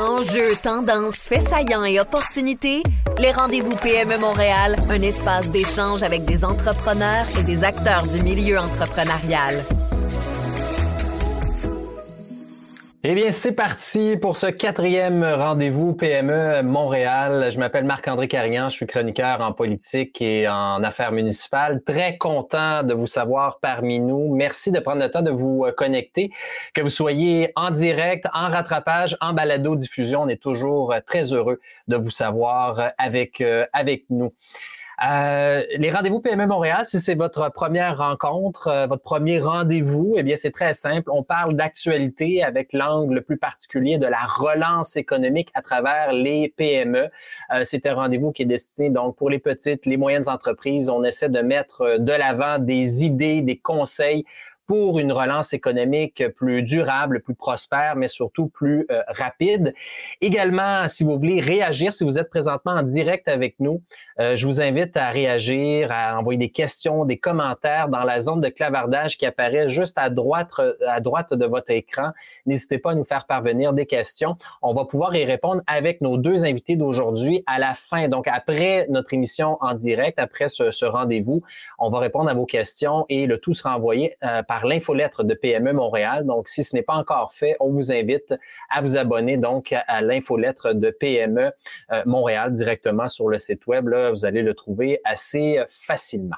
Enjeux, tendances, faits saillants et opportunités, les rendez-vous PME Montréal, un espace d'échange avec des entrepreneurs et des acteurs du milieu entrepreneurial. Eh bien, c'est parti pour ce quatrième rendez-vous PME Montréal. Je m'appelle Marc-André Carignan, je suis chroniqueur en politique et en affaires municipales. Très content de vous savoir parmi nous. Merci de prendre le temps de vous euh, connecter, que vous soyez en direct, en rattrapage, en balado-diffusion. On est toujours euh, très heureux de vous savoir euh, avec, avec nous. Euh, les rendez-vous PME Montréal, si c'est votre première rencontre, euh, votre premier rendez-vous, eh bien, c'est très simple. On parle d'actualité avec l'angle plus particulier de la relance économique à travers les PME. Euh, c'est un rendez-vous qui est destiné donc pour les petites, les moyennes entreprises. On essaie de mettre de l'avant des idées, des conseils pour une relance économique plus durable, plus prospère, mais surtout plus euh, rapide. Également, si vous voulez réagir, si vous êtes présentement en direct avec nous, euh, je vous invite à réagir, à envoyer des questions, des commentaires dans la zone de clavardage qui apparaît juste à droite, à droite de votre écran. N'hésitez pas à nous faire parvenir des questions. On va pouvoir y répondre avec nos deux invités d'aujourd'hui à la fin. Donc, après notre émission en direct, après ce, rendez-vous, on va répondre à vos questions et le tout sera envoyé euh, par l'infolettre de PME Montréal. Donc, si ce n'est pas encore fait, on vous invite à vous abonner donc à l'infolettre de PME euh, Montréal directement sur le site web. Vous allez le trouver assez facilement.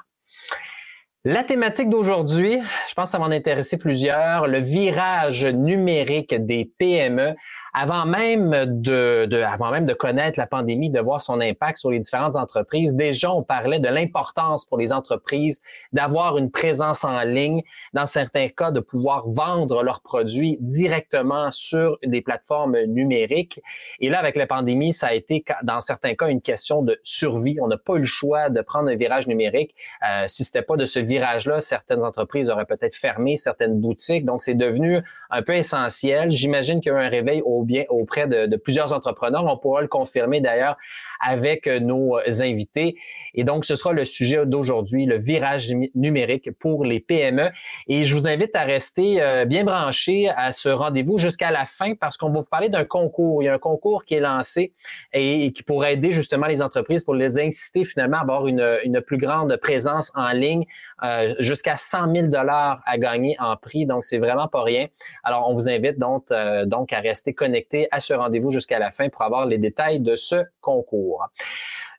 La thématique d'aujourd'hui, je pense que ça va en intéresser plusieurs, le virage numérique des PME avant même de, de, avant même de connaître la pandémie, de voir son impact sur les différentes entreprises, déjà on parlait de l'importance pour les entreprises d'avoir une présence en ligne, dans certains cas de pouvoir vendre leurs produits directement sur des plateformes numériques. Et là, avec la pandémie, ça a été dans certains cas une question de survie. On n'a pas eu le choix de prendre un virage numérique. Euh, si c'était pas de ce virage-là, certaines entreprises auraient peut-être fermé certaines boutiques. Donc, c'est devenu un peu essentiel. J'imagine qu'il y a eu un réveil au bien auprès de, plusieurs entrepreneurs. On pourra le confirmer d'ailleurs avec euh, nos invités. Et donc, ce sera le sujet d'aujourd'hui, le virage numérique pour les PME. Et je vous invite à rester euh, bien branché à ce rendez-vous jusqu'à la fin parce qu'on va vous parler d'un concours. Il y a un concours qui est lancé et, qui pourrait aider justement les entreprises pour les inciter finalement à avoir une, une plus grande présence en ligne, euh, jusqu'à 100 000 dollars à gagner en prix. Donc, c'est vraiment pas rien. Alors, on vous invite donc, donc à rester connecté à ce rendez-vous jusqu'à la fin pour avoir les détails de ce concours.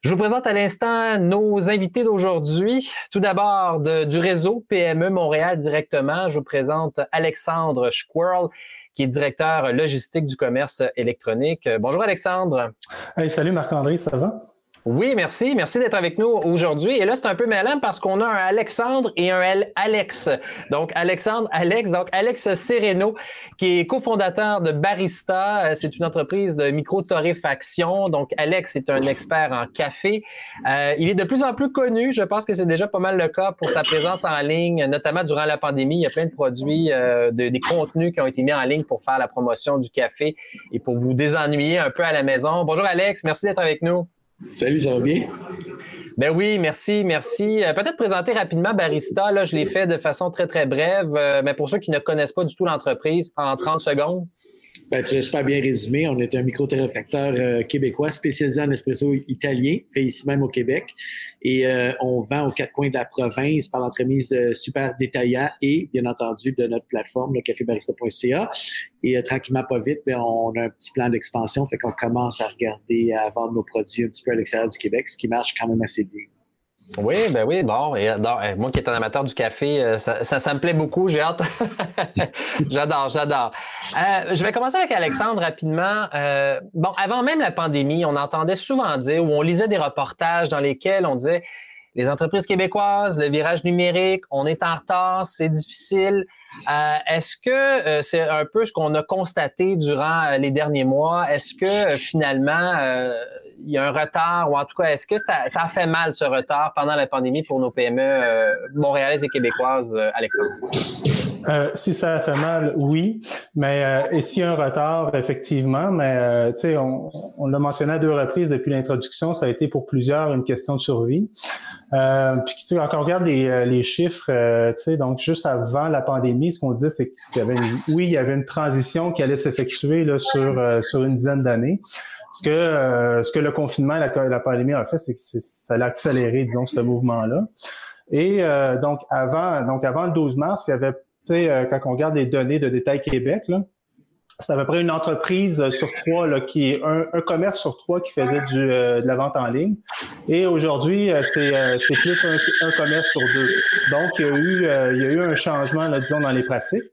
Je vous présente à l'instant nos invités d'aujourd'hui. Tout d'abord, du réseau PME Montréal directement, je vous présente Alexandre Squirrel, qui est directeur logistique du commerce électronique. Bonjour Alexandre. salut Marc-André, ça va? Oui, merci. Merci d'être avec nous aujourd'hui. Et là, c'est un peu mêlant parce qu'on a un Alexandre et un Alex. Donc, Alexandre, Alex, donc Alex Sereno, qui est cofondateur de Barista. Euh, c'est une entreprise de micro-torréfaction. Donc, Alex est un expert en café. Euh, il est de plus en plus connu. Je pense que c'est déjà pas mal le cas pour sa présence en ligne, notamment durant la pandémie. Il y a plein de produits, euh, de, des contenus qui ont été mis en ligne pour faire la promotion du café et pour vous désennuyer un peu à la maison. Bonjour Alex, merci d'être avec nous. Salut, ça va bien? Ben oui, merci, merci. Euh, peut-être présenter rapidement Barista. Là, je l'ai fait de façon très, très brève, euh, mais pour ceux qui ne connaissent pas du tout l'entreprise, en 30 secondes. Ben, tu l'as super bien résumé. On est un micro-téréfracteur euh, québécois spécialisé en espresso italien, fait ici même au Québec. Et euh, on vend aux quatre coins de la province par l'entremise de super détaillants et, bien entendu, de notre plateforme, le cafébarista.ca. Et euh, tranquillement, pas vite, ben, on a un petit plan d'expansion, fait qu'on commence à regarder, à vendre nos produits un petit peu à l'extérieur du Québec, ce qui marche quand même assez bien. Oui, ben oui, bon. Et, euh, moi qui est un amateur du café, euh, ça, ça, me plaît beaucoup, j'ai hâte. j'adore, j'adore. Euh, je vais commencer avec Alexandre rapidement. bon, avant même la pandémie, on entendait souvent dire, ou on lisait des reportages dans lesquels on disait les entreprises québécoises, le virage numérique, on est en retard, c'est difficile. Euh, est-ce que euh, c'est un peu ce qu'on a constaté durant euh, les derniers mois? Est-ce que finalement, il y a un retard ou en tout cas, est-ce que ça, ça, a fait mal ce retard pendant la pandémie pour nos PME montréalaises et québécoises, Alexandre? Euh, si ça a fait mal, oui. Mais euh, et s'il y a un retard, effectivement, mais euh, tu sais, on, on l'a mentionné à deux reprises depuis l'introduction, ça a été pour plusieurs une question de survie. Euh, puis quand on regarde les, les chiffres, tu sais, donc juste avant la pandémie, ce qu'on disait, c'est qu'il y avait une, oui, il y avait une transition qui allait s'effectuer là sur sur une dizaine d'années. Ce que ce que le confinement, la, la pandémie a fait, c'est que ça a accéléré, disons, ce mouvement-là. Et donc avant, donc avant le 12 mars, il y avait tu sais, euh, quand on regarde les données de Détail Québec, là, c'est à peu près une entreprise euh, sur trois, là, qui est un, commerce sur trois qui faisait du, euh, de la vente en ligne. Et aujourd'hui, c'est, c'est plus un, commerce sur deux. Donc, il y a eu, il y a eu un changement, là, disons, dans les pratiques.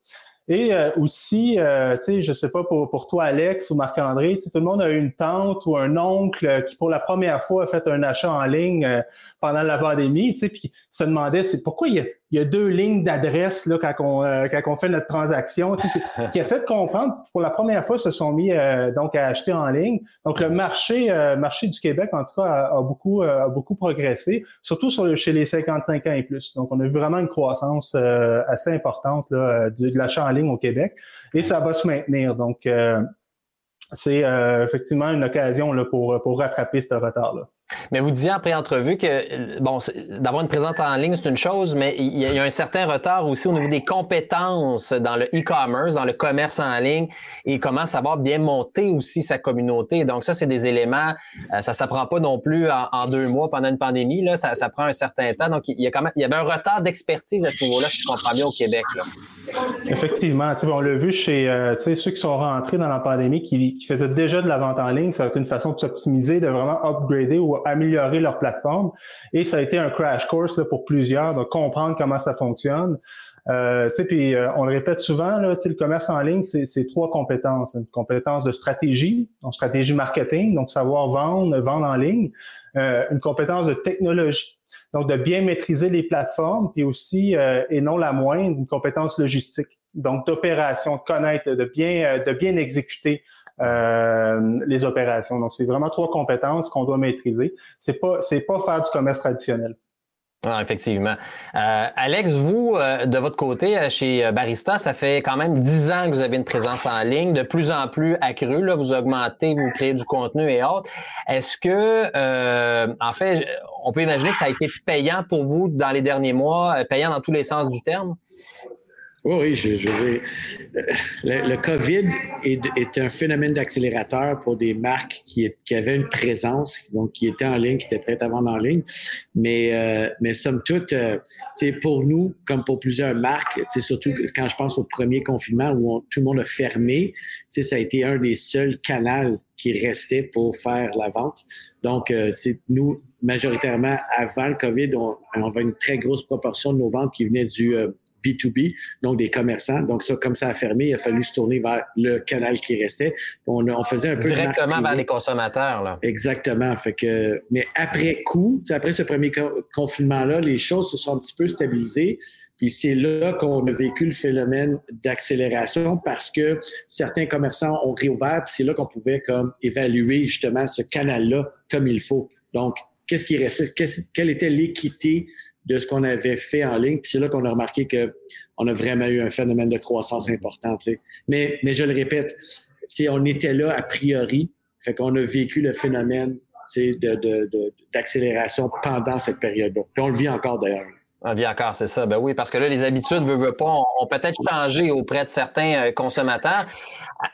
Et aussi, euh, tu sais, je sais pas pour, pour toi, Alex ou Marc-André, tout le monde a une tante ou un oncle qui, pour la première fois, a fait un achat en ligne pendant la pandémie, tu sais, puis se demandait c'est pourquoi il y a il y a deux lignes d'adresse là quand on euh, quand on fait notre transaction. Tu sais, qui essaient de comprendre. Pour la première fois, se sont mis euh, donc à acheter en ligne. Donc le marché euh, marché du Québec en tout cas a, beaucoup a beaucoup progressé, surtout sur le, chez les 55 ans et plus. Donc on a vu vraiment une croissance assez importante là, de, de l'achat en ligne au Québec et ça va se maintenir. Donc c'est effectivement une occasion là, pour pour rattraper ce retard là. Mais vous disiez en pré-entrevue que bon, d'avoir une présence en ligne, c'est une chose, mais il y, a un certain retard aussi au niveau des compétences dans le e-commerce, dans le commerce en ligne, et comment savoir bien monter aussi sa communauté. Donc, ça, c'est des éléments, euh, ça s'apprend pas non plus en, deux mois pendant une pandémie, là, ça, ça prend un certain temps. Donc, il y a quand même, il y avait un retard d'expertise à ce niveau-là, je comprends bien, au Québec. Là. Effectivement, on l'a vu chez euh, ceux qui sont rentrés dans la pandémie, qui, qui faisaient déjà de la vente en ligne, ça a été une façon de s'optimiser, de vraiment upgrader ou améliorer leur plateforme. Et ça a été un crash course là, pour plusieurs, de comprendre comment ça fonctionne. Euh, puis euh, on le répète souvent, là, le commerce en ligne, c'est trois compétences. Une compétence de stratégie, donc stratégie marketing, donc savoir vendre, vendre en ligne. Euh, une compétence de technologie, donc de bien maîtriser les plateformes, puis aussi, euh, et non la moindre, une compétence logistique, donc d'opération, de connaître, de bien, de bien exécuter euh, les opérations. Donc, c'est vraiment trois compétences qu'on doit maîtriser. C'est pas, c'est pas faire du commerce traditionnel. Ah, effectivement. Euh, Alex, vous, euh, de votre côté, chez Barista, ça fait quand même dix ans que vous avez une présence en ligne, de plus en plus accrue. Là, vous augmentez, vous créez du contenu et autres. Est-ce que, en fait, on peut imaginer que ça a été payant pour vous dans les derniers mois, payant dans tous les sens du terme? Oui, je, je veux dire, le, le COVID est, est, un phénomène d'accélérateur pour des marques qui, qui, avaient une présence, donc qui étaient en ligne, qui étaient prêtes à vendre en ligne. Mais, euh, mais somme toute, euh, pour nous, comme pour plusieurs marques, surtout quand je pense au premier confinement où tout le monde a fermé, ça a été un des seuls canaux qui restait pour faire la vente. Donc, euh, nous, majoritairement, avant le COVID, on, on avait une très grosse proportion de nos ventes qui venaient du euh, B2B, donc des commerçants. Donc ça, comme ça a fermé, il a fallu se tourner vers le canal qui restait. On, on faisait un peu directement vers les consommateurs. Là. Exactement. Fait que, mais après coup, après ce premier confinement-là, les choses se sont un petit peu stabilisées. Puis c'est là qu'on a vécu le phénomène d'accélération parce que certains commerçants ont réouvert. Puis c'est là qu'on pouvait comme évaluer justement ce canal-là comme il faut. Donc, qu'est-ce qui restait, quelle était l'équité de ce qu'on avait fait en ligne. Puis c'est là qu'on a remarqué qu'on a vraiment eu un phénomène de croissance important. Mais, je le répète, on était là a priori. Fait qu'on a vécu le phénomène d'accélération pendant cette période-là. On le vit encore d'ailleurs. On vit encore, c'est ça. Ben oui, parce que là, les habitudes, veut, veut pas, ont, peut-être changé auprès de certains euh, consommateurs.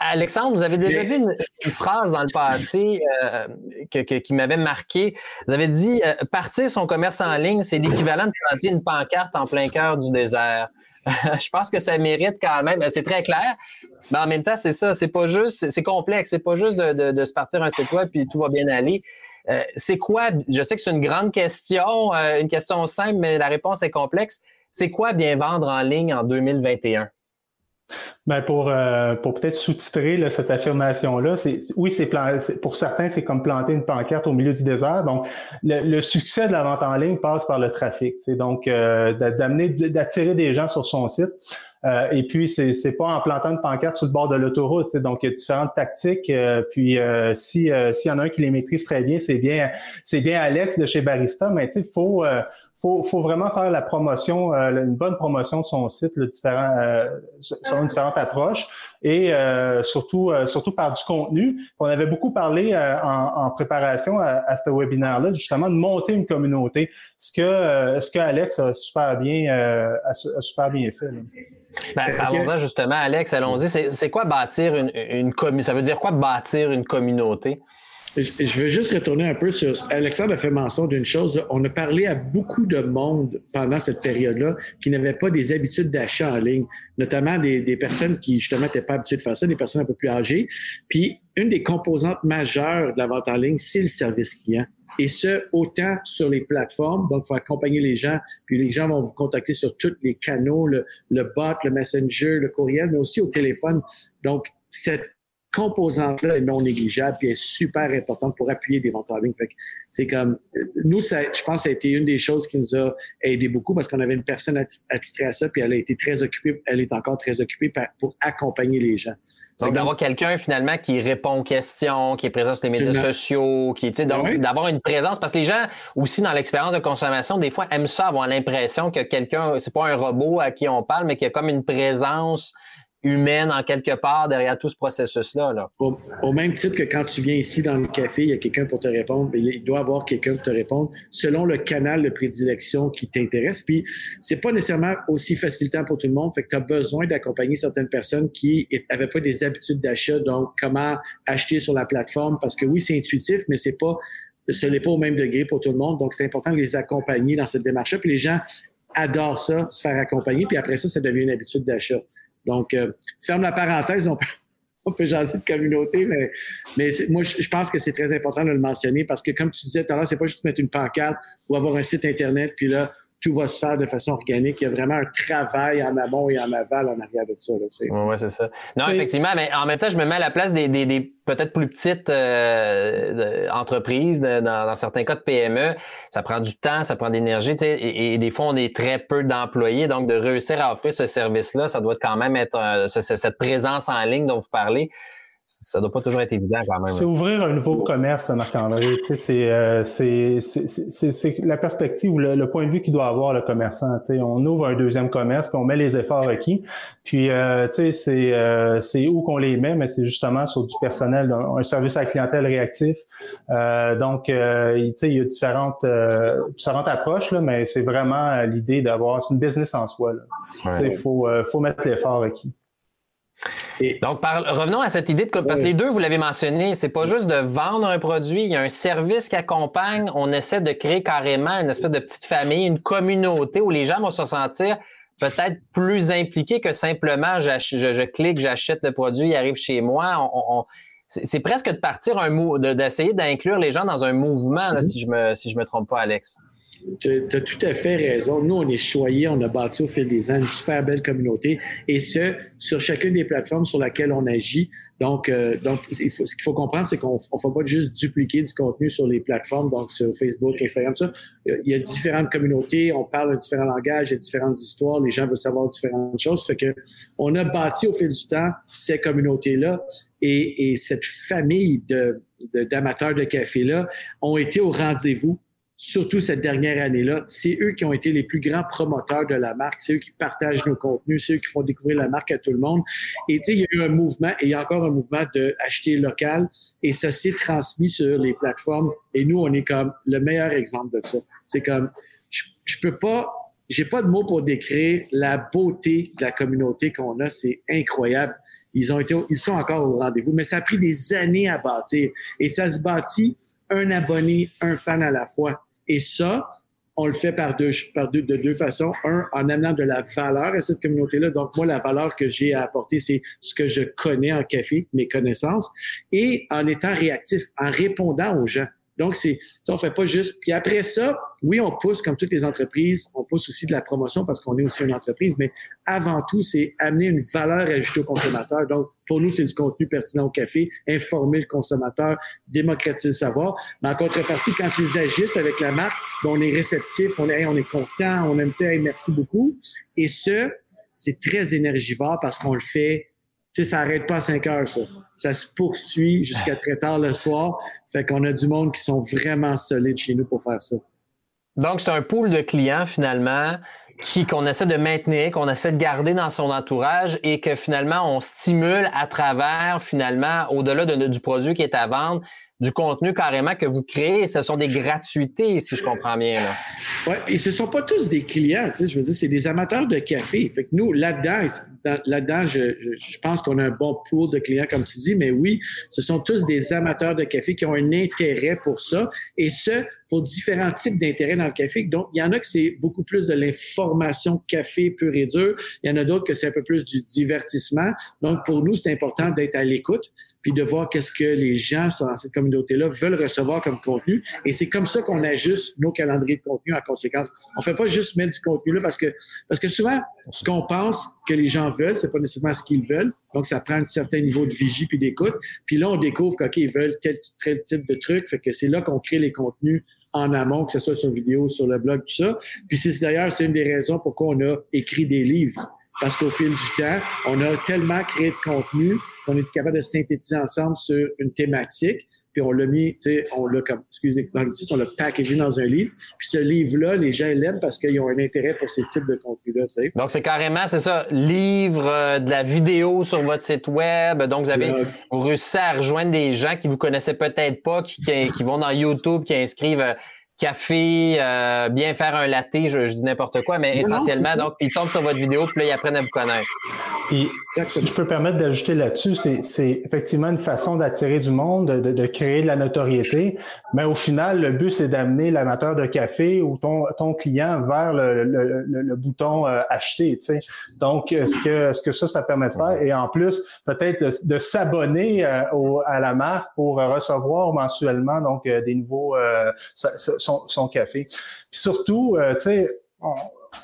Alexandre, vous avez déjà dit une, phrase dans le passé euh, qui m'avait marqué. Vous avez dit euh, partir son commerce en ligne, c'est l'équivalent de planter une pancarte en plein cœur du désert. je pense que ça mérite quand même. C'est très clair, mais en même temps, c'est ça. C'est pas juste, c'est complexe. C'est pas juste de, se partir un site web puis tout va bien aller. Euh, c'est quoi, je sais que c'est une grande question, une question simple, mais la réponse est complexe. C'est quoi bien vendre en ligne en 2021? Ben pour, euh, pour peut-être sous-titrer cette affirmation-là, c'est oui, c'est pour certains, c'est comme planter une pancarte au milieu du désert. Donc, le, succès de la vente en ligne passe par le trafic. Donc, euh, d'amener, d'attirer des gens sur son site. Euh, et puis, c'est, c'est pas en plantant une pancarte sur le bord de l'autoroute. Donc, il y a différentes tactiques. puis, si s'il y en a un qui les maîtrise très bien, c'est bien c'est bien Alex de chez Barista. Mais il faut faut, faut vraiment faire la promotion, euh, une bonne promotion de son site, le différent, euh, selon différentes approches, et euh, surtout, euh, surtout par du contenu. On avait beaucoup parlé en, en, préparation à, à ce webinaire-là, justement, de monter une communauté, ce que, ce que Alex a super bien, a, super bien fait. Ben, parlons-en justement, Alex, allons-y. C'est quoi bâtir une, une communauté? Ça veut dire quoi bâtir une communauté? Je veux juste retourner un peu sur. Alexandre a fait mention d'une chose. On a parlé à beaucoup de monde pendant cette période-là qui n'avaient pas des habitudes d'achat en ligne, notamment des, des personnes qui, justement, n'étaient pas habituées de faire ça, des personnes un peu plus âgées. Puis, une des composantes majeures de la vente en ligne, c'est le service client. Et ce, autant sur les plateformes, donc il faut accompagner les gens, puis les gens vont vous contacter sur tous les canaux, le, le bot, le messenger, le courriel, mais aussi au téléphone. Donc, cette composante-là est non négligeable et est super importante pour appuyer des ventes en ligne. c'est comme, nous, ça, je pense que ça a été une des choses qui nous a aidé beaucoup parce qu'on avait une personne attitrée à ça, puis elle a été très occupée, elle est encore très occupée pour accompagner les gens. Donc, d'avoir quelqu'un finalement qui répond aux questions, qui est présent sur les médias sociaux, qui, tu sais, donc d'avoir une présence, parce que les gens aussi dans l'expérience de consommation, des fois aiment ça, avoir l'impression que quelqu'un, c'est pas un robot à qui on parle, mais qu'il y a comme une présence humaine en quelque part derrière tout ce processus-là. Là. Au, même titre que quand tu viens ici dans le café, il y a quelqu'un pour te répondre, il doit y avoir quelqu'un pour te répondre selon le canal de prédilection qui t'intéresse. Puis c'est pas nécessairement aussi facilitant pour tout le monde, fait que tu as besoin d'accompagner certaines personnes qui n'avaient pas des habitudes d'achat, donc comment acheter sur la plateforme, parce que oui, c'est intuitif, mais c'est pas ce n'est pas au même degré pour tout le monde. Donc, c'est important de les accompagner dans cette démarche-là. Puis les gens adorent ça, se faire accompagner. Puis après ça, ça devient une habitude d'achat. Donc, euh, ferme la parenthèse, on peut, on jaser de communauté, mais, mais moi, je pense que c'est très important de le mentionner parce que, comme tu disais tout à l'heure, c'est pas juste mettre une pancarte ou avoir un site Internet, puis là, tout va se faire de façon organique. Il y a vraiment un travail en amont et en aval en arrière de ça. Oui, ouais, c'est ça. Non, effectivement, mais en même temps, je me mets à la place des, des, des peut-être plus petites euh, entreprises, dans, certains cas de PME. Ça prend du temps, ça prend de l'énergie, et, et, des fois, on est très peu d'employés. Donc, de réussir à offrir ce service-là, ça doit quand même être euh, cette présence en ligne dont vous parlez ça doit pas toujours être évident quand même. C'est ouvrir un nouveau commerce, Marc-André. Euh, c'est c'est la perspective ou le, point de vue qu'il doit avoir le commerçant. sais, on ouvre un deuxième commerce, puis on met les efforts requis. Puis euh, c'est euh, c'est où qu'on les met, mais c'est justement sur du personnel, un service à la clientèle réactif. Euh, donc, euh, il y a différentes différentes approches, là, mais c'est vraiment l'idée d'avoir c'est une business en soi. Il faut faut mettre l'effort requis. Donc, revenons à cette idée de parce que les deux, vous l'avez mentionné, c'est pas juste de vendre un produit, il y a un service qui accompagne. On essaie de créer carrément une espèce de petite famille, une communauté où les gens vont se sentir peut-être plus impliqués que simplement je, je, clique, j'achète le produit, il arrive chez moi. c'est presque de partir un mot, d'essayer d'inclure les gens dans un mouvement, mm-hmm. si je me si je me trompe pas, Alex. Tu as tout à fait raison. Nous, on est choyés, on a bâti au fil des ans une super belle communauté, et ce, sur chacune des plateformes sur lesquelles on agit. Donc, euh, donc ce qu'il faut comprendre, c'est qu'on ne faut pas juste dupliquer du contenu sur les plateformes, donc sur Facebook, Instagram, ça. Il y a différentes communautés, on parle un différent langage, il y a différentes histoires, les gens veulent savoir différentes choses. Fait que on a bâti au fil du temps ces communautés-là et, et cette famille de d'amateurs de café-là ont été au rendez-vous surtout cette dernière année-là, c'est eux qui ont été les plus grands promoteurs de la marque, c'est eux qui partagent nos contenus, c'est eux qui font découvrir la marque à tout le monde. Et tu sais, il y a eu un mouvement, et il y a encore un mouvement de acheter local, et ça s'est transmis sur les plateformes. Et nous, on est comme le meilleur exemple de ça. C'est comme, je, je peux pas, j'ai pas de mots pour décrire la beauté de la communauté qu'on a, c'est incroyable. Ils ont été, ils sont encore au rendez-vous, mais ça a pris des années à bâtir. Et ça se bâtit un abonné, un fan à la fois. Et ça, on le fait par deux, par deux, de deux façons. Un, en amenant de la valeur à cette communauté-là. Donc, moi, la valeur que j'ai à apporter, c'est ce que je connais en café, mes connaissances, et en étant réactif, en répondant aux gens. Donc, c'est, on fait pas juste. Puis après ça, oui, on pousse comme toutes les entreprises, on pousse aussi de la promotion parce qu'on est aussi une entreprise, mais avant tout, c'est amener une valeur ajoutée au consommateur. Donc, pour nous, c'est du contenu pertinent au café, informer le consommateur, démocratiser le savoir. Mais en contrepartie, quand ils agissent avec la marque, ben, on est réceptif, on est, on est content, on aime hey, merci beaucoup. Et ce, c'est très énergivore parce qu'on le fait sais, ça n'arrête pas à 5 heures, ça. Ça se poursuit jusqu'à très tard le soir. Fait qu'on a du monde qui sont vraiment solides chez nous pour faire ça. Donc, c'est un pool de clients finalement qui qu'on essaie de maintenir, qu'on essaie de garder dans son entourage et que finalement on stimule à travers finalement au-delà du produit qui est à vendre du contenu carrément que vous créez. Ce sont des gratuités, si je comprends bien. Oui, et ce ne sont pas tous des clients. Tu sais, je veux dire, c'est des amateurs de café. Fait que nous, là-dedans, là-dedans, je, je, pense qu'on a un bon pool de clients, comme tu dis, mais oui, ce sont tous des amateurs de café qui ont un intérêt pour ça. Et ce, pour différents types d'intérêts dans le café. Donc, il y en a que c'est beaucoup plus de l'information café pur et dur. Il y en a d'autres que c'est un peu plus du divertissement. Donc, pour nous, c'est important d'être à l'écoute puis de voir qu'est-ce que les gens dans cette communauté-là veulent recevoir comme contenu. Et c'est comme ça qu'on ajuste nos calendriers de contenu en conséquence. On fait pas juste mettre du contenu là parce que, parce que souvent, ce qu'on pense que les gens veulent, c'est pas nécessairement ce qu'ils veulent. Donc, ça prend un certain niveau de vigie puis d'écoute. Puis là, on découvre qu'ils veulent tel, tel type de truc. Fait que c'est là qu'on crée les contenus en amont, que ce soit sur vidéo, sur le blog, tout ça. Puis c'est d'ailleurs, c'est une des raisons pourquoi on a écrit des livres. Parce qu'au fil du temps, on a tellement créé de contenu qu'on est capable de synthétiser ensemble sur une thématique. Puis on l'a mis, tu sais, on l'a comme, excusez, moi on l'a packagé dans un livre. Puis ce livre-là, les gens l'aiment parce qu'ils ont un intérêt pour ces types de contenus-là, tu sais. Donc c'est carrément, c'est ça, livre, euh, de la vidéo sur votre site web. Donc vous avez, réussissez à rejoindre des gens qui vous connaissaient peut-être pas, qui, qui, qui, vont dans YouTube, qui inscrivent euh, café, euh, bien faire un latte, je, dis n'importe quoi, mais essentiellement, donc, ils tombent sur votre vidéo, puis là, ils apprennent à vous connaître. Puis, si je peux permettre d'ajouter là-dessus, c'est effectivement une façon d'attirer du monde, de, de, créer de la notoriété, mais au final, le but, c'est d'amener l'amateur de café ou ton, ton client vers le, le, le, bouton euh, acheter, tu sais. Donc, ce que, ce que ça, ça permet de faire, et en plus, peut-être de, s'abonner euh, à la marque pour recevoir mensuellement, donc, des nouveaux son, café. Puis surtout, euh, tu sais,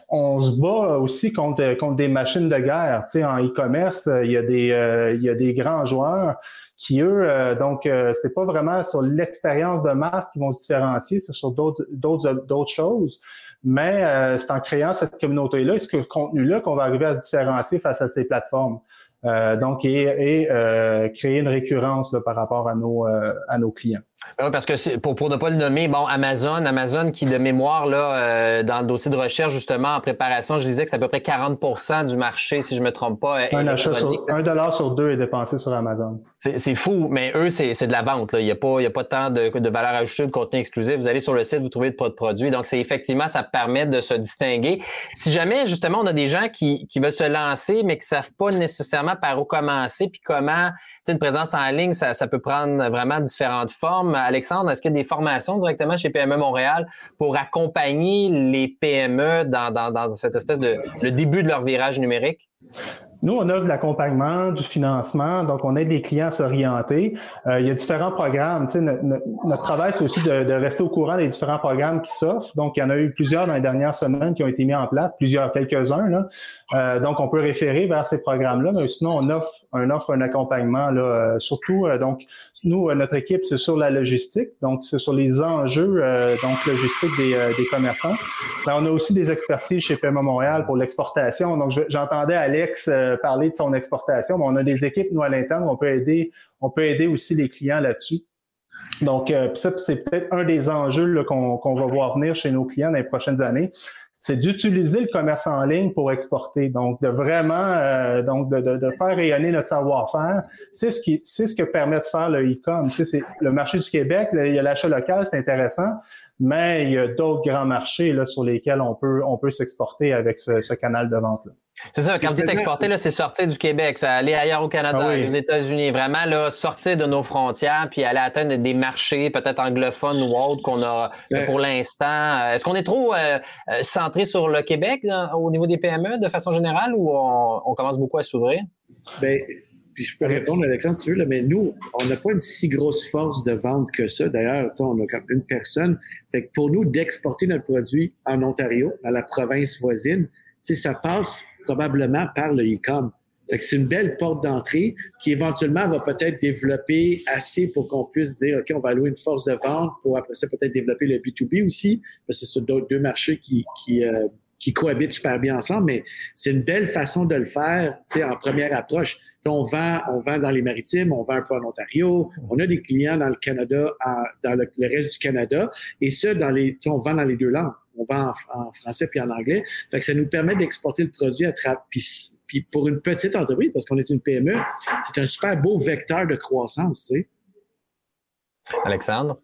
on, se bat aussi contre, contre des machines de guerre. Tu sais, en e-commerce, il y a des euh, il y a des grands joueurs qui eux, euh, donc c'est pas vraiment sur l'expérience de marque qui vont se différencier, c'est sur d'autres choses. Mais c'est en créant cette communauté-là, ce contenu-là qu'on va arriver à se différencier face à ces plateformes. donc, et, créer une récurrence par rapport à nos, à nos clients. Oui, parce que pour, pour ne pas le nommer, bon, Amazon, Amazon qui de mémoire, là, euh, dans le dossier de recherche, justement, en préparation, je disais que c'est à peu près 40% du marché, si je me trompe pas. Un achat sur, un dollar sur deux est dépensé sur Amazon. C'est fou, mais eux, c'est de la vente. Là. Il n'y a pas, il y a pas tant de, de valeur ajoutée, de contenu exclusif. Vous allez sur le site, vous trouvez pas de produits. Donc, c'est effectivement, ça permet de se distinguer. Si jamais, justement, on a des gens qui, qui veulent se lancer, mais qui savent pas nécessairement par où commencer, puis comment une présence en ligne, ça, peut prendre vraiment différentes formes. Alexandre, est-ce qu'il y a des formations directement chez PME Montréal pour accompagner les PME dans, dans cette espèce de le début de leur virage numérique? Nous, on offre de l'accompagnement, du financement, donc on aide les clients à s'orienter. Euh, il y a différents programmes. Tu sais, notre, travail, c'est aussi de, de, rester au courant des différents programmes qui s'offrent. Donc, il y en a eu plusieurs dans les dernières semaines qui ont été mis en place, plusieurs, quelques-uns. Là. Euh, donc, on peut référer vers ces programmes-là, mais sinon, on offre un offre un accompagnement. Là, euh, surtout, donc, nous, notre équipe, c'est sur la logistique, donc c'est sur les enjeux donc logistiques des, des commerçants. Mais on a aussi des expertises chez PMA Montréal pour l'exportation. Donc, j'entendais Alex parler de son exportation, mais on a des équipes, nous, à l'interne, on peut aider, on peut aider aussi les clients là-dessus. Donc, euh, ça, c'est peut-être un des enjeux qu'on va voir venir chez nos clients dans les prochaines années. C'est d'utiliser le commerce en ligne pour exporter. Donc, de vraiment, euh, donc de, de, faire rayonner notre savoir-faire. C'est ce qui, c'est ce que permet de faire le e-com. Tu sais, c'est le marché du Québec, il y a l'achat local, c'est intéressant mais il y a d'autres grands marchés là, sur lesquels on peut, on peut s'exporter avec ce, canal de vente-là. C'est ça, quand vous dites exporter, c'est sortir du Québec, ça aller ailleurs au Canada, ah aux États-Unis, vraiment là, sortir de nos frontières, puis aller atteindre des marchés peut-être anglophones ou autres qu'on a pour l'instant. Est-ce qu'on est trop euh, euh, centré sur le Québec au niveau des PME de façon générale ou on, commence beaucoup à s'ouvrir? Bien, puis je peux répondre, Alexandre, si tu veux, mais nous, on n'a pas une si grosse force de vente que ça. D'ailleurs, on a comme une personne. Fait que pour nous, d'exporter notre produit en Ontario, à la province voisine, ça passe probablement par le e-com. C'est une belle porte d'entrée qui éventuellement va peut-être développer assez pour qu'on puisse dire, OK, on va allouer une force de vente pour après ça peut-être développer le B2B aussi, parce que c'est deux marchés euh, qui cohabitent super bien ensemble, mais c'est une belle façon de le faire, en première approche. on vend, on vend dans les maritimes, on vend un peu en Ontario, on a des clients dans le Canada, dans le, reste du Canada, et ça, dans les, on vend dans les deux langues. On vend en, français puis en anglais. Fait que ça nous permet d'exporter le produit à travers. Puis, pour une petite entreprise, parce qu'on est une PME, c'est un super beau vecteur de croissance, tu sais. Alexandre?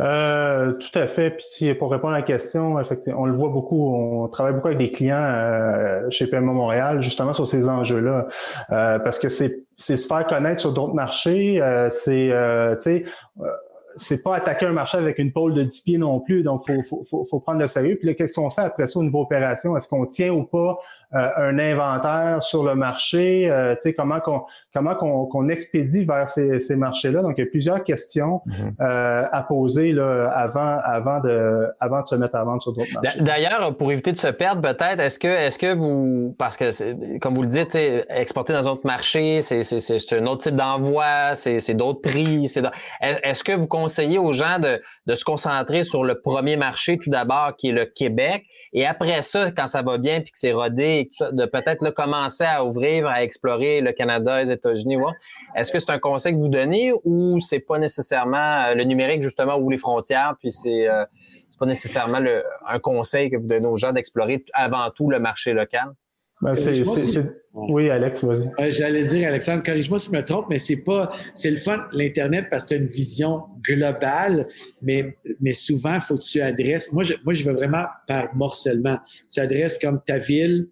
Euh, tout à fait. Puis si, pour répondre à la question, effectivement, on le voit beaucoup, on travaille beaucoup avec des clients euh, chez PME Montréal, justement sur ces enjeux-là, euh, parce que c'est se faire connaître sur d'autres marchés, c'est, tu sais, c'est pas attaquer un marché avec une pôle de 10 pieds non plus, donc faut, faut, faut, faut prendre le sérieux. Puis là, qu'est-ce qu'on fait après ça au niveau opération? Est-ce qu'on tient ou pas? Un inventaire sur le marché, euh, tu sais, comment qu'on comment qu'on expédie vers ces, ces marchés-là. Donc, il y a plusieurs questions euh, à poser là, avant avant de avant de se mettre à vendre sur d'autres marchés. D'ailleurs, pour éviter de se perdre, peut-être, est-ce que est-ce que vous parce que comme vous le dites, exporter dans un autre marché, c'est c'est un autre type d'envoi, c'est d'autres prix, c'est est-ce que vous conseillez aux gens de de se concentrer sur le premier marché tout d'abord, qui est le Québec, et après ça, quand ça va bien puis que c'est rodé, de peut-être commencer à ouvrir, à explorer le Canada, les États-Unis. Est-ce que c'est un conseil que vous donnez ou c'est pas nécessairement euh, le numérique justement ouvre les frontières, puis c'est euh, c'est pas nécessairement le, un conseil que vous donnez aux gens d'explorer avant tout le marché local? Ben, oui, Alex, vas-y. J'allais dire, Alexandre, corrige-moi si je me trompe, mais c'est pas, c'est le fun, l'Internet, parce que tu as une vision globale, mais, mais souvent, il faut que tu adresses. Moi, je, moi, je veux vraiment par morcellement. Tu adresses comme ta ville,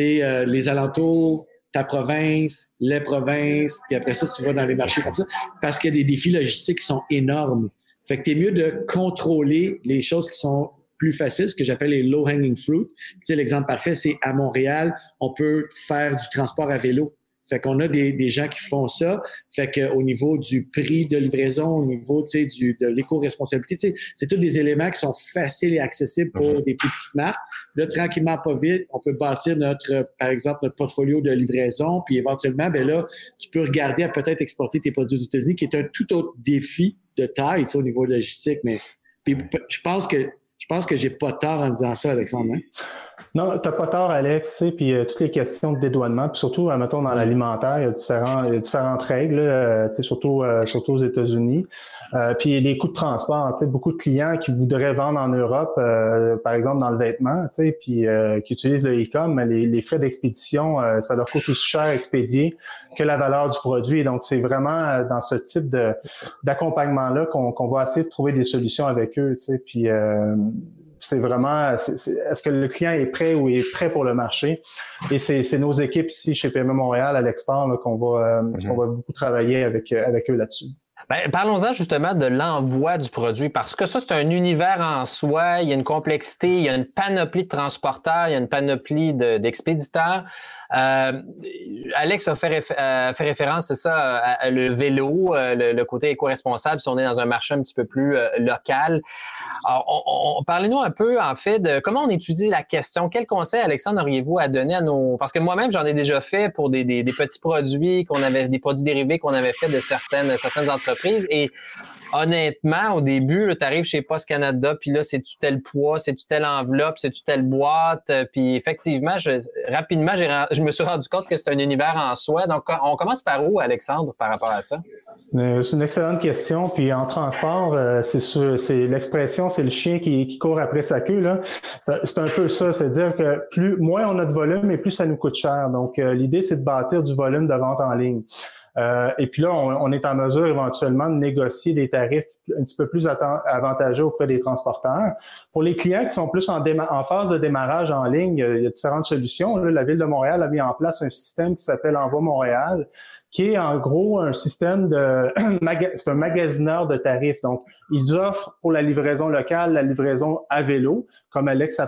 sais, euh, les alentours, ta province, les provinces, puis après ça, tu vas dans les marchés comme ça, parce qu'il y a des défis logistiques qui sont énormes. Fait que tu es mieux de contrôler les choses qui sont plus facile, ce que j'appelle les low-hanging fruit. Tu sais, l'exemple parfait, c'est à Montréal, on peut faire du transport à vélo. Fait qu'on a des, des, gens qui font ça. Fait qu'au niveau du prix de livraison, au niveau du, de l'éco-responsabilité, c'est tous des éléments qui sont faciles et accessibles pour mhm. des petites marques. Là, tranquillement, pas vite, on peut bâtir notre, par exemple, notre portfolio de livraison, puis éventuellement, ben là, tu peux regarder à peut-être exporter tes produits aux États-Unis, qui est un tout autre défi de taille, tu sais, au niveau logistique. Mais puis, je pense que je pense que j'ai pas tort en disant ça, Alexandre. Hein? Non, tu n'as pas tort, Alex. Puis euh, toutes les questions de dédouanement, puis surtout, euh, mettons, dans l'alimentaire, il y a, différents, il y a différentes règles, euh, surtout, surtout aux États-Unis. puis les coûts de transport, beaucoup de clients qui voudraient vendre en Europe, par exemple dans le vêtement, puis qui utilisent le e-com, les, les frais d'expédition, ça leur coûte aussi cher à expédier que la valeur du produit. Donc, c'est vraiment dans ce type d'accompagnement-là qu'on va essayer de trouver des solutions avec eux. Puis c'est vraiment, est-ce que le client est prêt ou est prêt pour le marché? Et c'est nos équipes ici chez PME Montréal à l'export qu'on va, euh, mm-hmm. va beaucoup travailler avec, euh, avec eux là-dessus. Ben, Parlons-en justement de l'envoi du produit, parce que ça, c'est un univers en soi, il y a une complexité, il y a une panoplie de transporteurs, il y a une panoplie d'expéditeurs. Euh, Alex a fait, euh, fait référence, c'est ça, à, le vélo, euh, le, côté éco-responsable, si on est dans un marché un petit peu plus local. On, Parlez-nous un peu, en fait, de comment on étudie la question. Quel conseil, Alexandre, auriez-vous à donner à nos... Parce que moi-même, j'en ai déjà fait pour des, des, des petits produits qu'on avait, des produits dérivés qu'on avait fait de certaines, certaines entreprises. Et honnêtement, au début, tu arrives chez Post Canada, puis là, c'est-tu tel poids, c'est-tu telle enveloppe, c'est-tu telle boîte. Euh, puis effectivement, je, rapidement, je me suis rendu compte que c'est un univers en soi. Donc, on commence par où, Alexandre, par rapport à ça? Euh, c'est une excellente question. Puis en transport, euh, c'est l'expression, c'est le chien qui, court après sa queue. C'est un peu ça, c'est-à-dire que plus moins on a de volume, et plus ça nous coûte cher. Donc, l'idée, c'est de bâtir du volume de vente en ligne. Euh, et puis là, on, est en mesure éventuellement de négocier des tarifs un petit peu plus avantageux auprès des transporteurs. Pour les clients qui sont plus en, en phase de démarrage en ligne, il y a différentes solutions. la Ville de Montréal a mis en place un système qui s'appelle Envoi Montréal, qui est en gros un système de c'est un magasineur de tarifs. Donc, ils offrent pour la livraison locale la livraison à vélo, comme Alex a,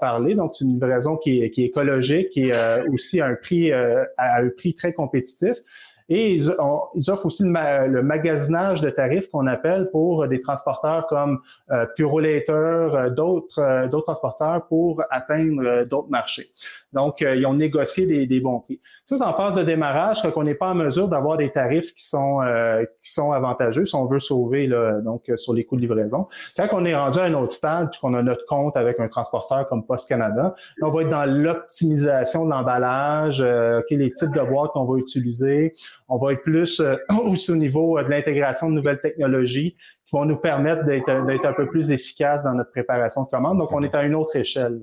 parlé. Donc, c'est une livraison qui est, écologique et euh, aussi à un prix euh, à un prix très compétitif. Et ils, offrent aussi le, magasinage de tarifs qu'on appelle pour des transporteurs comme euh, Purolator, d'autres d'autres transporteurs pour atteindre d'autres marchés. Donc, ils ont négocié des, des, bons prix. Ça, c'est en phase de démarrage, qu'on n'est pas en mesure d'avoir des tarifs qui sont qui sont avantageux si on veut sauver là, donc sur les coûts de livraison. Quand on est rendu à un autre stade, qu'on a notre compte avec un transporteur comme Post Canada, on va être dans l'optimisation de l'emballage, euh, les types de boîtes qu'on va utiliser. On va être plus euh, au niveau euh, de l'intégration de nouvelles technologies qui vont nous permettre d'être un peu plus efficaces dans notre préparation de commande. Donc, on est à une autre échelle.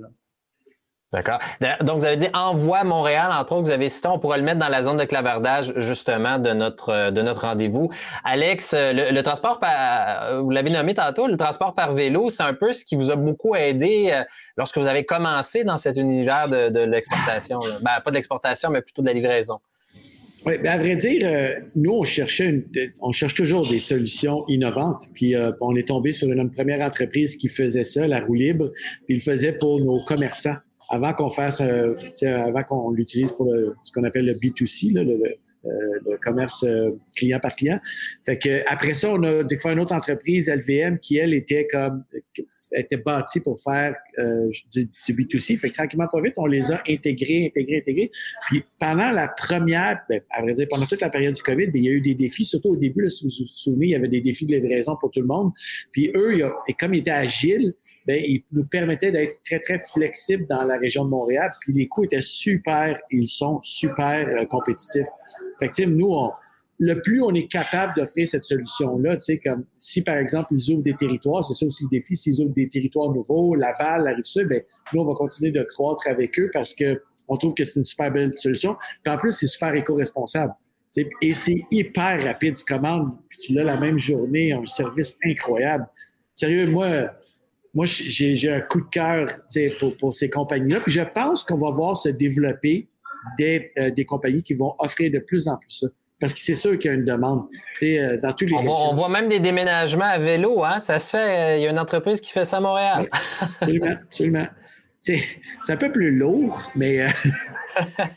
D'accord. Donc, vous avez dit envoi Montréal, entre autres, vous avez cité, on pourrait le mettre dans la zone de clavardage, justement, de notre, de notre rendez-vous. Alex, le, transport par, vous l'avez nommé tantôt, le transport par vélo, c'est un peu ce qui vous a beaucoup aidé euh, lorsque vous avez commencé dans cet univers de, de l'exportation. Ben, pas de l'exportation, mais plutôt de la livraison. Oui, ben à vrai dire, euh, nous, on cherchait une, on cherche toujours des solutions innovantes. Puis euh, on est tombé sur une, première entreprise qui faisait ça, la roue libre, puis il le faisait pour nos commerçants avant qu'on fasse, euh, avant qu'on l'utilise pour ce qu'on appelle le B2C, là, le, le commerce euh, client par client. Fait que après ça, on a découvert une autre entreprise, LVM, qui elle était comme était bâtie pour faire euh, du, du, B2C. Fait que tranquillement, pas vite, on les a intégrés, intégrés, intégrés. Puis pendant la première, ben, à vrai dire, pendant toute la période du COVID, ben, il y a eu des défis, surtout au début, là, si vous vous souvenez, il y avait des défis de livraison pour tout le monde. Puis eux, et comme ils étaient agiles, ben, ils nous permettaient d'être très, très flexibles dans la région de Montréal. Puis les coûts étaient super, ils sont super compétitifs. Que, nous, le plus on est capable d'offrir cette solution-là, tu sais, comme si par exemple ils ouvrent des territoires, c'est ça aussi le défi, s'ils ouvrent des territoires nouveaux, Laval, la Rive-Sud, ben, nous, on va continuer de croître avec eux parce que on trouve que c'est une super belle solution. Puis en plus, c'est super éco-responsable. Et c'est hyper rapide. Tu commandes, tu l'as la même journée, un service incroyable. Sérieux, moi, moi j'ai un coup de cœur pour, pour ces compagnies-là. Puis je pense qu'on va voir se développer des, euh, des compagnies qui vont offrir de plus en plus ça. Parce que c'est sûr qu'il y a une demande. Euh, dans tous les on, on, voit même des déménagements à vélo. Hein? Ça se fait. Euh, il y a une entreprise qui fait ça à Montréal. absolument, absolument. C'est un peu plus lourd, mais,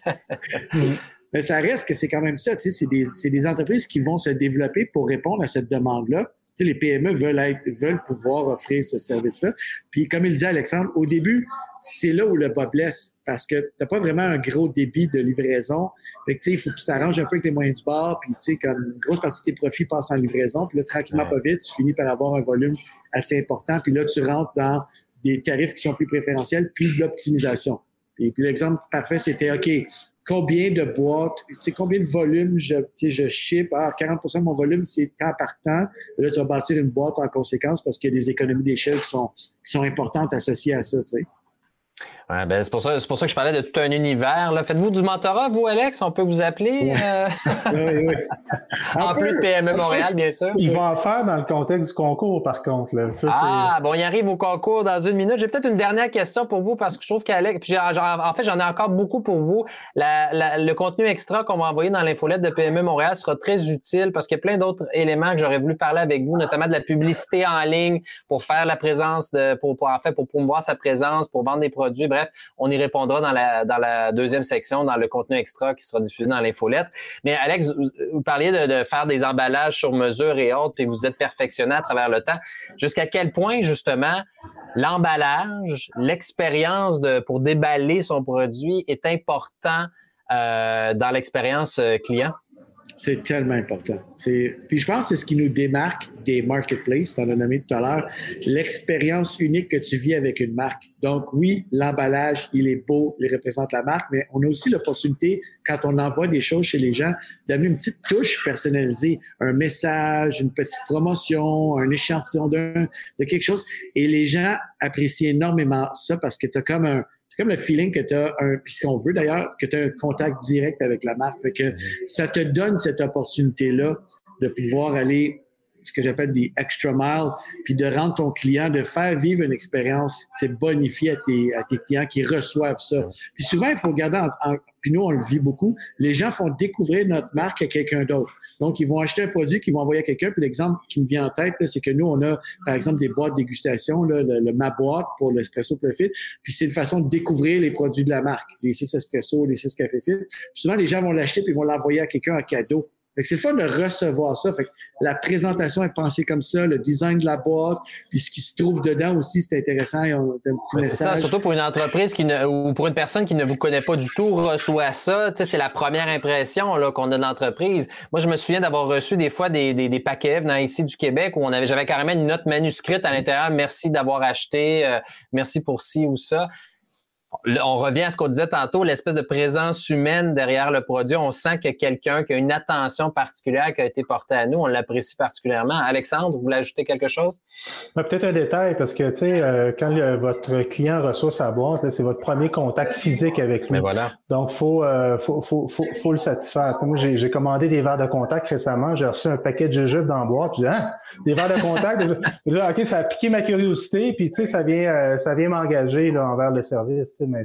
mais ça reste que c'est quand même ça. C'est des, des entreprises qui vont se développer pour répondre à cette demande-là les PME veulent, être, veulent pouvoir offrir ce service-là. Puis, comme il disait Alexandre, au début, c'est là où le bas blesse parce que tu n'as pas vraiment un gros débit de livraison. Fait que, il faut que tu t'arranges un peu avec tes moyens du bord. Puis, tu sais, comme une grosse partie de tes profits passent en livraison. Puis là, tranquillement, pas vite, tu finis par avoir un volume assez important. Puis là, tu rentres dans des tarifs qui sont plus préférentiels, puis de l'optimisation. Et puis l'exemple parfait, c'était OK, combien de boîtes, combien de volumes je, je ship? Ah, 40 de mon volume, c'est temps par temps. là, tu vas bâtir une boîte en conséquence parce qu'il y a des économies d'échelle qui sont, qui sont importantes associées à ça. Ouais, ben c'est pour ça, c'est pour ça que je parlais de tout un univers. Faites-vous du mentorat, vous, Alex? On peut vous appeler? Euh... oui, oui. en plus de PME Montréal, bien sûr. Ils vont en faire dans le contexte du concours, par contre. Là. Ça, ah, bon, il arrive au concours dans une minute. J'ai peut-être une dernière question pour vous parce que je trouve qu'Alex, puis en fait, j'en ai encore beaucoup pour vous. La, la, le contenu extra qu'on va envoyer dans l'infolette de PME Montréal sera très utile parce qu'il y a plein d'autres éléments que j'aurais voulu parler avec vous, notamment de la publicité en ligne pour faire la présence de, pour, pour en fait, pour promouvoir sa présence, pour vendre des produits. Bref, on y répondra dans la, deuxième section, dans le contenu extra qui sera diffusé dans l'infolette. Mais Alex, vous, parliez de, faire des emballages sur mesure et autres, puis vous êtes perfectionné à travers le temps. Jusqu'à quel point, justement, l'emballage, l'expérience pour déballer son produit est important euh, dans l'expérience euh, client? C'est tellement important. Puis je pense que c'est ce qui nous démarque des marketplaces, tu en as nommé tout à l'heure, l'expérience unique que tu vis avec une marque. Donc oui, l'emballage, il est beau, il représente la marque, mais on a aussi l'opportunité, quand on envoie des choses chez les gens, d'amener une petite touche personnalisée, un message, une petite promotion, un échantillon d'un, de quelque chose. Et les gens apprécient énormément ça parce que tu as comme un, comme le feeling que tu as un, puis ce qu'on veut d'ailleurs, que tu as un contact direct avec la marque. Fait que ça te donne cette opportunité-là de pouvoir aller ce que j'appelle des extra miles, puis de rendre ton client, de faire vivre une expérience c'est bonifiée à tes, à tes clients qui reçoivent ça. Puis souvent, il faut garder en, puis nous, on le vit beaucoup, les gens font découvrir notre marque à quelqu'un d'autre. Donc, ils vont acheter un produit qu'ils vont envoyer à quelqu'un. Puis l'exemple qui me vient en tête, c'est que nous, on a, par exemple, des boîtes dégustation, là, le, Ma Boîte pour l'espresso Profit. Puis c'est une façon de découvrir les produits de la marque, les 6 espresso, les 6 café fit. souvent, les gens vont l'acheter puis ils vont l'envoyer à quelqu'un en cadeau. C'est le fun de recevoir ça. Fait la présentation est pensée comme ça, le design de la boîte, puis ce qui se trouve dedans aussi, c'est intéressant. Un petit message. C'est ça, surtout pour une entreprise qui ne, ou pour une personne qui ne vous connaît pas du tout, reçoit ça. C'est la première impression qu'on a de l'entreprise. Moi, je me souviens d'avoir reçu des fois des, des, des, paquets venant ici du Québec où on avait, j'avais carrément une note manuscrite à l'intérieur. Merci d'avoir acheté, euh, merci pour ci ou ça on revient à ce qu'on disait tantôt, l'espèce de présence humaine derrière le produit. On sent que quelqu'un qui a une attention particulière qui a été portée à nous, on l'apprécie particulièrement. Alexandre, vous voulez ajouter quelque chose? Peut-être un détail, parce que tu sais, euh, quand votre client reçoit sa boîte, c'est votre premier contact physique avec lui. Mais voilà. Donc, faut, euh, faut, faut, faut, le satisfaire. moi, j'ai commandé des verres de contact récemment. J'ai reçu un paquet de jujubes dans la boîte. Je dis, hein, des verres de contact? OK, ça a piqué ma curiosité, puis tu sais, ça vient, euh, ça vient m'engager envers le service mais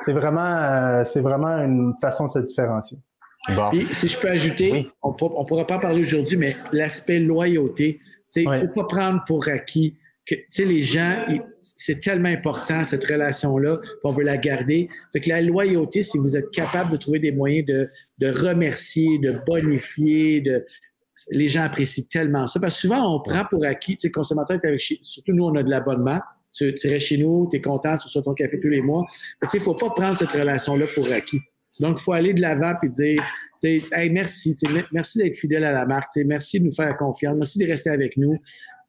c'est vraiment, euh, c'est vraiment une façon de se différencier. si je peux ajouter, on ne pourra pas parler aujourd'hui, mais l'aspect loyauté, il ne faut pas prendre pour acquis que les gens, c'est tellement important cette relation-là, on veut la garder. Fait que la loyauté, si vous êtes capable de trouver des moyens de, de remercier, de bonifier, de, les gens apprécient tellement ça. Parce que souvent, on prend pour acquis, tu sais, consommateur avec, surtout nous, on a de l'abonnement tu, tu restes chez nous, tu es content, tu reçois ton café tous les mois. Il ne faut pas prendre cette relation-là pour acquis. Donc, il faut aller de l'avant et dire hey, merci, merci d'être fidèle à la marque, merci de nous faire confiance, merci de rester avec nous.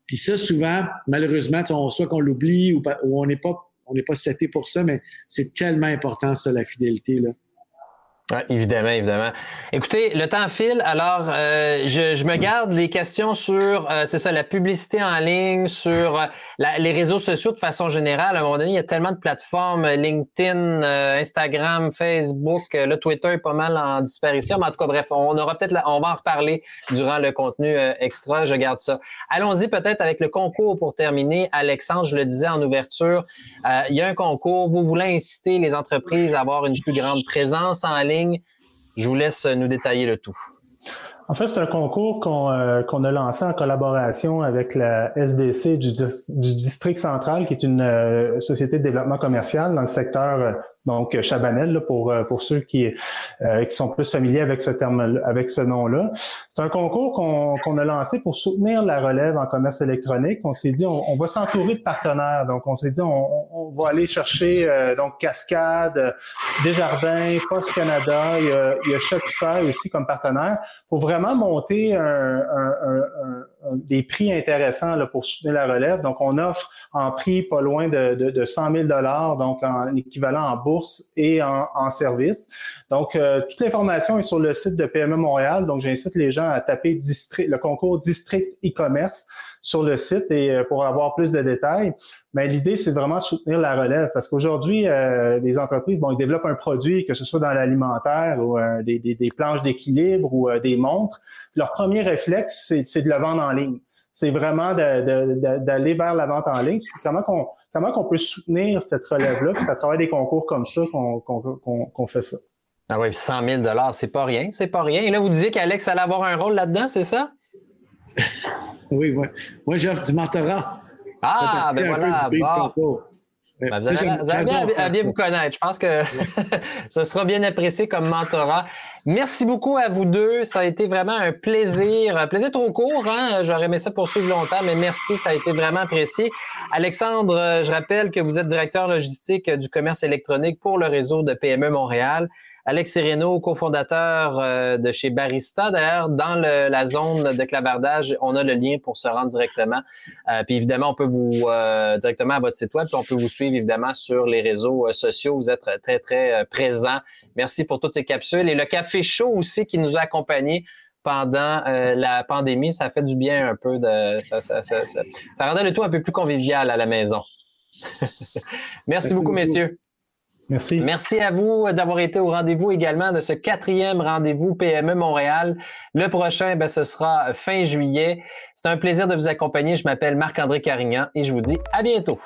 Puis ça, souvent, malheureusement, on, soit qu'on l'oublie ou, ou, on n'est pas on n'est pas seté pour ça, mais c'est tellement important, ça, la fidélité. Là. Évidemment, évidemment. Écoutez, le temps file, alors euh, je, je, me garde les questions sur, euh, c'est ça, la publicité en ligne, sur euh, les réseaux sociaux de façon générale. À un moment donné, il y a tellement de plateformes, LinkedIn, Instagram, Facebook, le Twitter est pas mal en disparition, mais en tout cas, bref, on aura peut-être, on va en reparler durant le contenu extra. Je garde ça. Allons-y peut-être avec le concours pour terminer. Alexandre, je le disais en ouverture, il y a un concours. Vous voulez inciter les entreprises à avoir une plus grande présence en ligne? Je vous laisse nous détailler le tout. En fait, c'est un concours qu'on euh, a lancé en collaboration avec la SDC du, District central, qui est une euh, société de développement commercial dans le secteur euh, donc euh, Chabanel pour euh, pour ceux qui euh, qui sont plus familiers avec ce terme avec ce nom-là. C'est un concours qu'on qu'on a lancé pour soutenir la relève en commerce électronique. On s'est dit on, va s'entourer de partenaires. Donc on s'est dit on, on, va aller chercher donc Cascade, Desjardins, Post Canada, il y a, il y a Shopify aussi comme partenaire pour vraiment monter un, un, un, des prix intéressants là, pour soutenir la relève. Donc on offre en prix pas loin de, de, de 100 000 donc en équivalent en bourse et en, en service. Donc, euh, toute l'information est sur le site de PME Montréal. Donc, j'incite les gens à taper district, le concours District e-commerce sur le site et euh, pour avoir plus de détails. Mais l'idée, c'est vraiment soutenir la relève parce qu'aujourd'hui, euh, les entreprises, bon, ils développent un produit, que ce soit dans l'alimentaire ou des, des, des, planches d'équilibre ou des montres. Leur premier réflexe, c'est de le vendre en ligne c'est vraiment d'aller vers la vente en ligne. Comment qu'on comment qu'on peut soutenir cette relève-là? C'est à travers des concours comme ça qu'on fait ça. Ah oui, 100 000 c'est pas rien, c'est pas rien. Et là, vous disiez qu'Alex allait avoir un rôle là-dedans, c'est ça? oui, oui. Moi, j'offre du mentorat. Ah, ben voilà. Bon. Ben, vous à, bien vous connaître. Je pense que ce sera bien apprécié comme mentorat. Merci beaucoup à vous deux. Ça a été vraiment un plaisir. Un plaisir trop court, hein? J'aurais aimé ça poursuivre longtemps, mais merci, ça a été vraiment apprécié. Alexandre, je rappelle que vous êtes directeur logistique du commerce électronique pour le réseau de PME Montréal. Alex Sereno, cofondateur euh, de chez Barista. D'ailleurs, dans la zone de clavardage, on a le lien pour se rendre directement. Euh, puis évidemment, on peut vous euh, directement à votre site web, puis on peut vous suivre évidemment sur les réseaux sociaux. Vous êtes très, très présent. Merci pour toutes ces capsules. Et le café chaud aussi qui nous a accompagnés pendant la pandémie, ça fait du bien un peu de ça, ça, ça, ça, rendait le tout un peu plus convivial à la maison. Merci, beaucoup, messieurs. Merci. Merci à vous d'avoir été au rendez-vous également de ce quatrième rendez-vous PME Montréal. Le prochain, ben, ce sera fin juillet. C'est un plaisir de vous accompagner. Je m'appelle Marc-André Carignan et je vous dis à bientôt.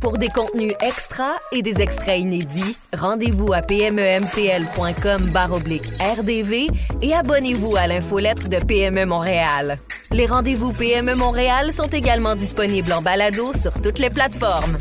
Pour des contenus extra et des extraits inédits, rendez-vous à pmemtl.com RDV et abonnez-vous à l'infolettre de PME Montréal. Les rendez-vous PME Montréal sont également disponibles en balado sur toutes les plateformes.